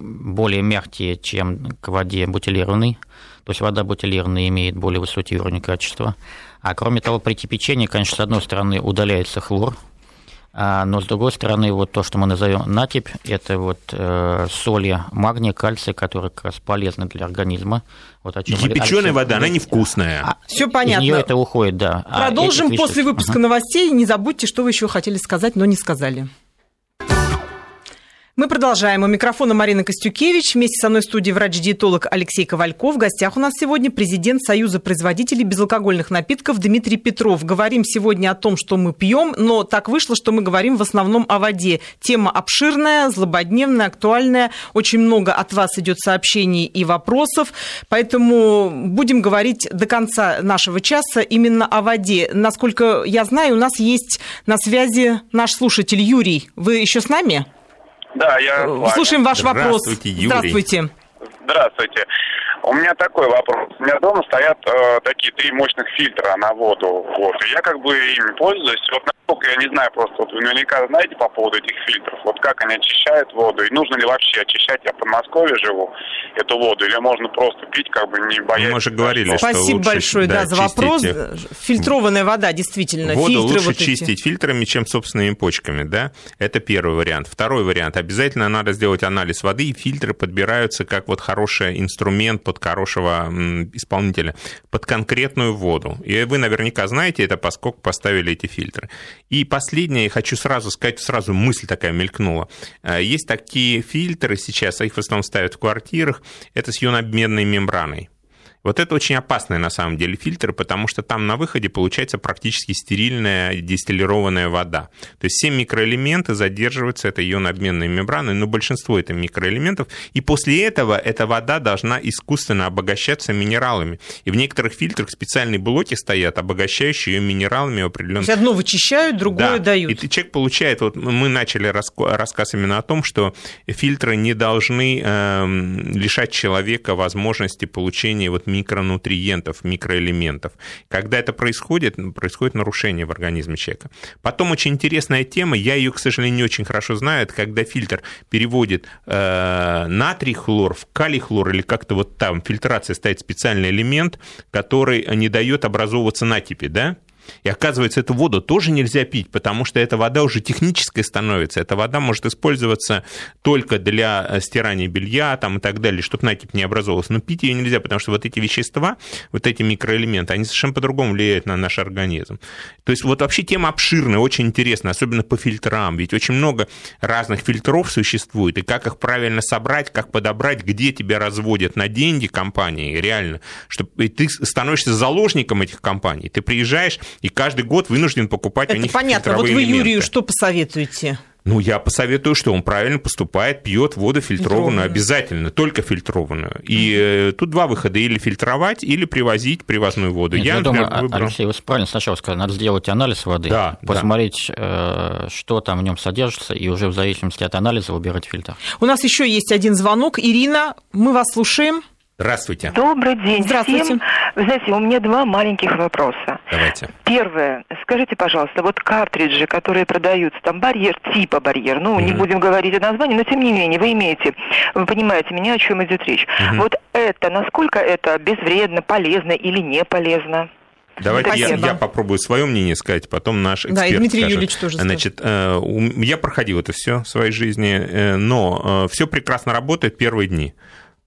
более мягкие, чем к воде бутилированной. То есть вода бутилированная имеет более высокий уровень качества. А кроме того, при кипячении, конечно, с одной стороны удаляется хлор, А, но, с другой стороны, вот то, что мы назовем натипь, это вот э, соли магния, кальция, которые как раз полезны для организма. Вот о чем Кипяченая вода, она невкусная. А, Все понятно. Из нее это уходит, да. А Продолжим а после выпуска uh новостей. Не забудьте, что вы еще хотели сказать, но не сказали. Мы продолжаем. У микрофона Марина Костюкевич. Вместе со мной в студии врач-диетолог Алексей Ковальков. В гостях у нас сегодня президент Союза производителей безалкогольных напитков Дмитрий Петров. Говорим сегодня о том, что мы пьем, но так вышло, что мы говорим в основном о воде. Тема обширная, злободневная, актуальная. Очень много от вас идет сообщений и вопросов, поэтому будем говорить до конца нашего часа именно о воде. Насколько я знаю, у нас есть на связи наш слушатель Юрий. Вы еще с нами? Да, я Слушаем ваш вопрос. Здравствуйте, Юрий. Здравствуйте. Здравствуйте. У меня такой вопрос. У меня дома стоят э, такие три мощных фильтра на воду. Вот. И я как бы ими пользуюсь. Вот я не знаю просто, вот вы наверняка знаете по поводу этих фильтров, вот как они очищают воду, и нужно ли вообще очищать, я в Подмосковье живу, эту воду, или можно просто пить, как бы не боясь. Мы же говорили, что Спасибо лучше, большое да, за вопрос. Фильтрованная вода, действительно. Воду фильтры лучше вот чистить эти. фильтрами, чем собственными почками, да? Это первый вариант. Второй вариант. Обязательно надо сделать анализ воды, и фильтры подбираются как вот хороший инструмент под хорошего исполнителя, под конкретную воду. И вы наверняка знаете это, поскольку поставили эти фильтры. И последнее, я хочу сразу сказать, сразу мысль такая мелькнула. Э, есть такие фильтры сейчас, их в основном ставят в квартирах, это с ионообменной мембраной. Вот это очень опасный на самом деле фильтр, потому что там на выходе получается практически стерильная дистиллированная вода. То есть все микроэлементы задерживаются этой ионообменной мембраной, но большинство это микроэлементов, и после этого эта вода должна искусственно обогащаться минералами. И в некоторых фильтрах специальные блоки стоят, обогащающие ее минералами определенных. То есть одно вычищают, другое да. дают. И человек получает, вот мы начали рассказ именно о том, что фильтры не должны э, лишать человека возможности получения вот микронутриентов, микроэлементов. Когда это происходит, происходит нарушение в организме человека. Потом очень интересная тема, я ее, к сожалению, не очень хорошо знаю, это когда фильтр переводит э, натрий хлор в калий хлор, или как-то вот там фильтрация ставит специальный элемент, который не дает образовываться натипи, да? И оказывается, эту воду тоже нельзя пить, потому что эта вода уже технической становится. Эта вода может использоваться только для э, стирания белья там, и так далее, чтобы накипь не образовывалась. Но пить ее нельзя, потому что вот эти вещества, вот эти микроэлементы, они совершенно по-другому влияют на наш организм. То есть вот вообще тема обширная, очень интересная, особенно по фильтрам. Ведь очень много разных фильтров существует, и как их правильно собрать, как подобрать, где тебя разводят на деньги компании, реально, чтобы ты становишься заложником этих компаний. Ты приезжаешь, и каждый год вынужден покупать Это у них понятно. Вот вы элементы. Юрию что посоветуете? Ну, я посоветую, что он правильно поступает, пьет воду фильтрованную, обязательно, только фильтрованную. И mm тут два выхода, или фильтровать, или привозить привозную воду. Нет, я, я например, думаю, выбрал... Алексей, вы правильно сначала сказали, надо сделать анализ воды, да, посмотреть, да. Э, что там в нем содержится, и уже в зависимости от анализа выбирать фильтр. У нас еще есть один звонок. Ирина, мы вас слушаем. Здравствуйте. Добрый день Здравствуйте. всем. Вы знаете, у меня два маленьких вопроса. Давайте. Первое. Скажите, пожалуйста, вот картриджи, которые продаются, там барьер, типа барьер, ну, mm-hmm. не будем говорить о названии, но тем не менее, вы имеете, вы понимаете меня, о чем идет речь. Mm-hmm. Вот это, насколько это безвредно, полезно или не полезно? Давайте я, я попробую свое мнение сказать, потом наш эксперт Да, и Дмитрий скажет. Юрьевич тоже Значит, скажет. я проходил это все в своей жизни, э, но э, все прекрасно работает первые дни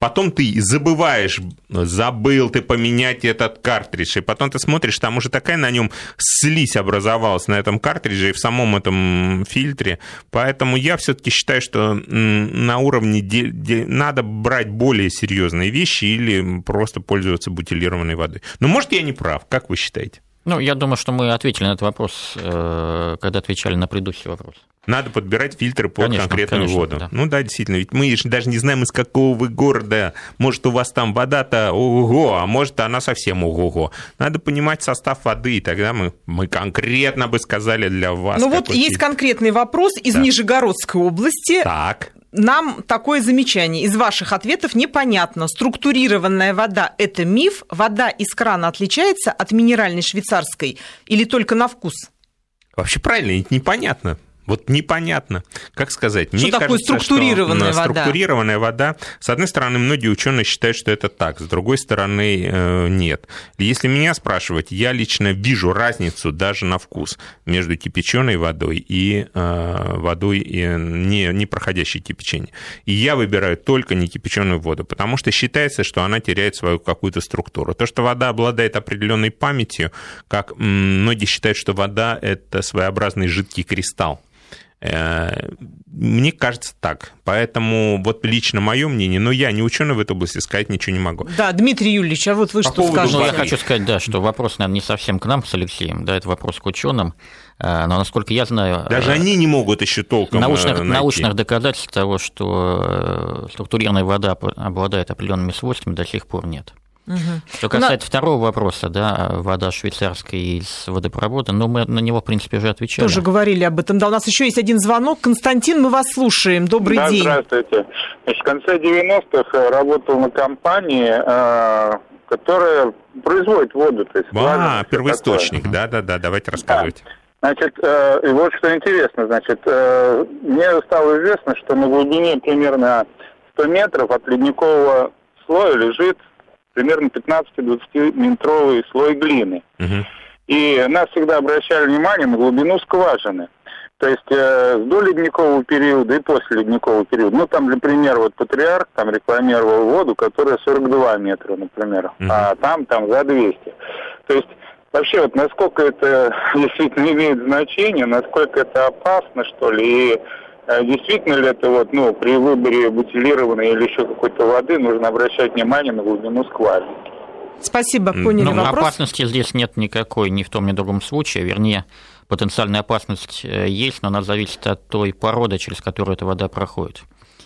потом ты забываешь, забыл ты поменять этот картридж, и потом ты смотришь, там уже такая на нем слизь образовалась на этом картридже и в самом этом фильтре, поэтому я все-таки считаю, что на уровне надо брать более серьезные вещи или просто пользоваться бутилированной водой. Но может я не прав, как вы считаете? Ну, я думаю, что мы ответили на этот вопрос, э, когда отвечали на предыдущий вопрос. Надо подбирать фильтры под конечно, конкретную конечно, воду. Да. Ну да, действительно, ведь мы даже не знаем, из какого вы города. Может, у вас там вода-то ого, а может, она совсем ого-го. Надо понимать состав воды, и тогда мы, мы конкретно бы сказали для вас. Ну вот есть фильтр. конкретный вопрос из да. Нижегородской области. Так нам такое замечание. Из ваших ответов непонятно. Структурированная вода – это миф? Вода из крана отличается от минеральной швейцарской или только на вкус? Вообще правильно, непонятно. Вот непонятно. как сказать, что мне такое кажется, структурированная что вода? структурированная вода, с одной стороны, многие ученые считают, что это так, с другой стороны, э, нет. Если меня спрашивать, я лично вижу разницу даже на вкус между кипяченой водой и э, водой не, не проходящей кипячение. И я выбираю только не кипяченую воду, потому что считается, что она теряет свою какую-то структуру. То, что вода обладает определенной памятью, как многие считают, что вода – это своеобразный жидкий кристалл. Э, мне кажется так. Поэтому вот лично мое мнение, но я не ученый в этой области, сказать ничего не могу. Да, Дмитрий Юрьевич, а вот вы По что скажете? Ну, я хочу сказать, да, что вопрос, наверное, не совсем к нам с Алексеем, да, это вопрос к ученым. Э, но, насколько я знаю... Даже они не могут еще толком научных, найти. научных доказательств того, что структурированная вода обладает определенными свойствами, до сих пор нет. Угу. Что касается на... второго вопроса, да, вода швейцарская из водопровода, ну, мы на него, в принципе, уже отвечали. Тоже говорили об этом. Да, у нас еще есть один звонок. Константин, мы вас слушаем. Добрый да, день. Здравствуйте. Значит, в конце 90-х работал на компании, э, которая производит воду. То есть а, первоисточник, да-да-да, давайте рассказывайте. Да. Значит, э, и вот что интересно, значит, э, мне стало известно, что на глубине примерно 100 метров от ледникового слоя лежит примерно 15-20-метровый слой глины. Угу. И нас всегда обращали внимание на глубину скважины. То есть э, до ледникового периода и после ледникового периода. Ну, там, для примера, вот Патриарх там рекламировал воду, которая 42 метра, например, угу. а там, там за 200. То есть вообще вот насколько это действительно имеет значение, насколько это опасно, что ли, и действительно ли это вот, ну, при выборе бутилированной или еще какой-то воды нужно обращать внимание на глубину скважины? Спасибо, поняли ну, вопрос. Опасности здесь нет никакой, ни в том, ни в другом случае. Вернее, потенциальная опасность э, есть, но она зависит от той породы, через которую эта вода проходит.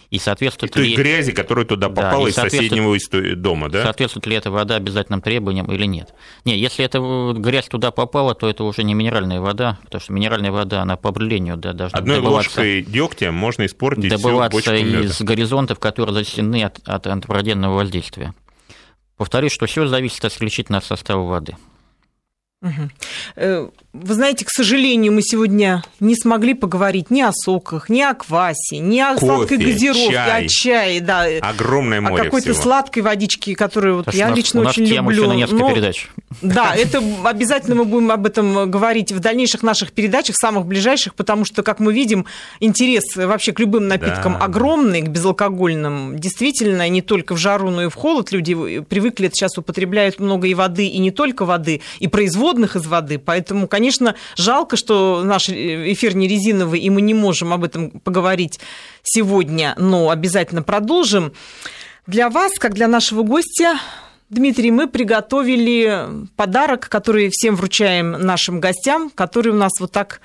И соответствует и ли... грязи, которая туда попала да, из соседнего дома, да? Соответствует ли эта вода обязательным требованиям или нет? Не, если эта грязь туда попала, то это уже не минеральная вода, потому что минеральная вода, она по определению да, должна Одной ложкой дегтя можно испортить добываться из горизонтов, которые засены от, от антропогенного воздействия. Повторюсь, что все зависит исключительно от состава воды. Угу. Вы знаете, к сожалению, мы сегодня не смогли поговорить ни о соках, ни о квасе, ни о Кофе, сладкой газировке, чай. о чае, да. Огромное море О какой-то всего. сладкой водичке, которую вот я нас, лично очень люблю. Еще на несколько Но, передач. Да, это обязательно мы будем об этом говорить в дальнейших наших передачах, самых ближайших, потому что, как мы видим, интерес вообще к любым напиткам да. огромный, к безалкогольным. Действительно, не только в жару, но и в холод люди привыкли сейчас употребляют много и воды, и не только воды, и производных из воды. Поэтому, конечно, конечно, жалко, что наш эфир не резиновый, и мы не можем об этом поговорить сегодня, но обязательно продолжим. Для вас, как для нашего гостя, Дмитрий, мы приготовили подарок, который всем вручаем нашим гостям, который у нас вот так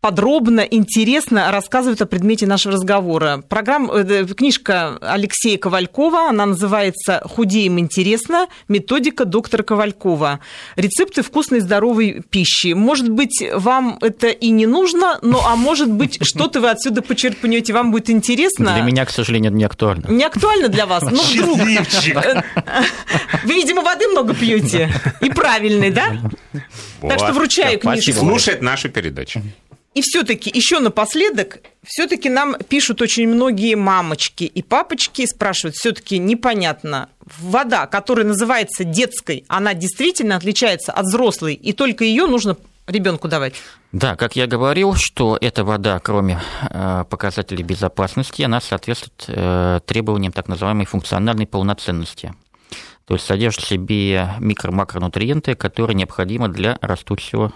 подробно, интересно рассказывают о предмете нашего разговора. Программа, э, книжка Алексея Ковалькова, она называется «Худеем интересно. Методика доктора Ковалькова. Рецепты вкусной здоровой пищи». Может быть, вам это и не нужно, но а может быть, что-то вы отсюда почерпнете, вам будет интересно. Для меня, к сожалению, не актуально. Не актуально для вас? Ну, вдруг. Вы, видимо, воды много пьете. И правильной, да? Так что вручаю книжку. Слушает нашу передачу. И все-таки еще напоследок, все-таки нам пишут очень многие мамочки и папочки, спрашивают, все-таки непонятно, вода, которая называется детской, она действительно отличается от взрослой, и только ее нужно ребенку давать? Да, как я говорил, что эта вода, кроме э, показателей безопасности, она соответствует э, требованиям так называемой функциональной полноценности. То есть содержит в себе микро-макронутриенты, которые необходимы для растущего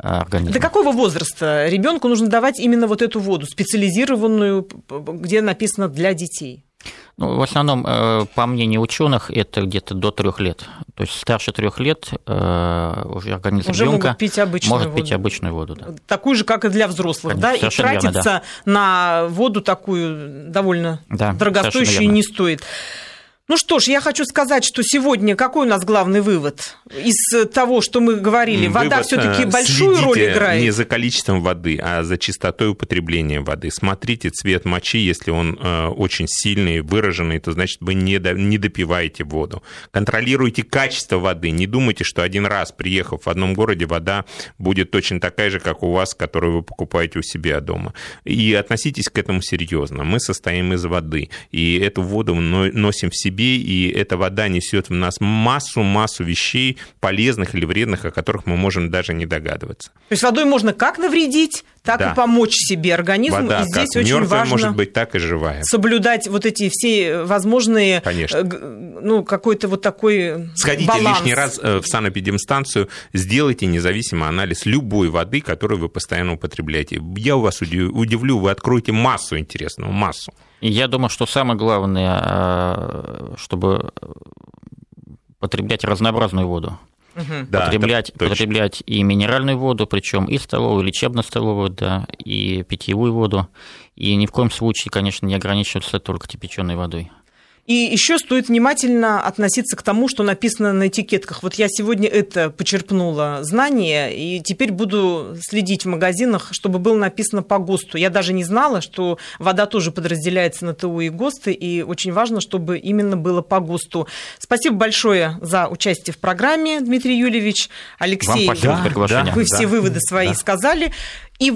э, организма. До какого возраста ребенку нужно давать именно вот эту воду, специализированную, где написано для детей? Ну, в основном, э, по мнению ученых, это где-то до трех лет. То есть старше трех лет э, уже организм уже ребенка пить обычную может воду. пить обычную воду. Да. Такую же, как и для взрослых, да? И тратиться верно, да. на воду такую довольно да, дорогостоящую не стоит. Ну что ж, я хочу сказать, что сегодня какой у нас главный вывод из того, что мы говорили? Вода все-таки э, большую роль играет. Не за количеством воды, а за чистотой употребления воды. Смотрите цвет мочи, если он э, очень сильный, выраженный, то значит вы не, до, не допиваете воду. Контролируйте качество воды. Не думайте, что один раз, приехав в одном городе, вода будет точно такая же, как у вас, которую вы покупаете у себя дома. И относитесь к этому серьезно. Мы состоим из воды, и эту воду носим в себе себе, и эта вода несет в нас массу-массу вещей, полезных или вредных, о которых мы можем даже не догадываться. То есть водой можно как навредить, так да. и помочь себе организму. Вода и здесь как очень важно может быть так и живая. Соблюдать вот эти все возможные, Конечно. Э, ну какой-то вот такой Сходите баланс. лишний раз э, в санэпидемстанцию, сделайте независимый анализ любой воды, которую вы постоянно употребляете. Я у вас удивлю, вы откроете массу интересного, массу. Я думаю, что самое главное, э, чтобы потреблять разнообразную воду. Угу. Да, потреблять, потреблять и минеральную воду, причем и столовую, и лечебно-столовую, да, и питьевую воду. И ни в коем случае, конечно, не ограничиваться только кипяченой водой. И еще стоит внимательно относиться к тому, что написано на этикетках. Вот я сегодня это почерпнула знание, и теперь буду следить в магазинах, чтобы было написано по ГОСТу. Я даже не знала, что вода тоже подразделяется на ТУ и ГОСТы, и очень важно, чтобы именно было по ГОСТу. Спасибо большое за участие в программе, Дмитрий Юльевич. Алексей, Вам спасибо да, вы да, все выводы свои да. сказали. И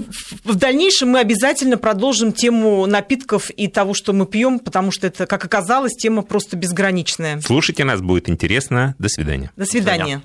в дальнейшем мы обязательно продолжим тему напитков и того, что мы пьем, потому что это, как оказалось, тема просто безграничная. Слушайте нас, будет интересно. До свидания. До свидания. До свидания.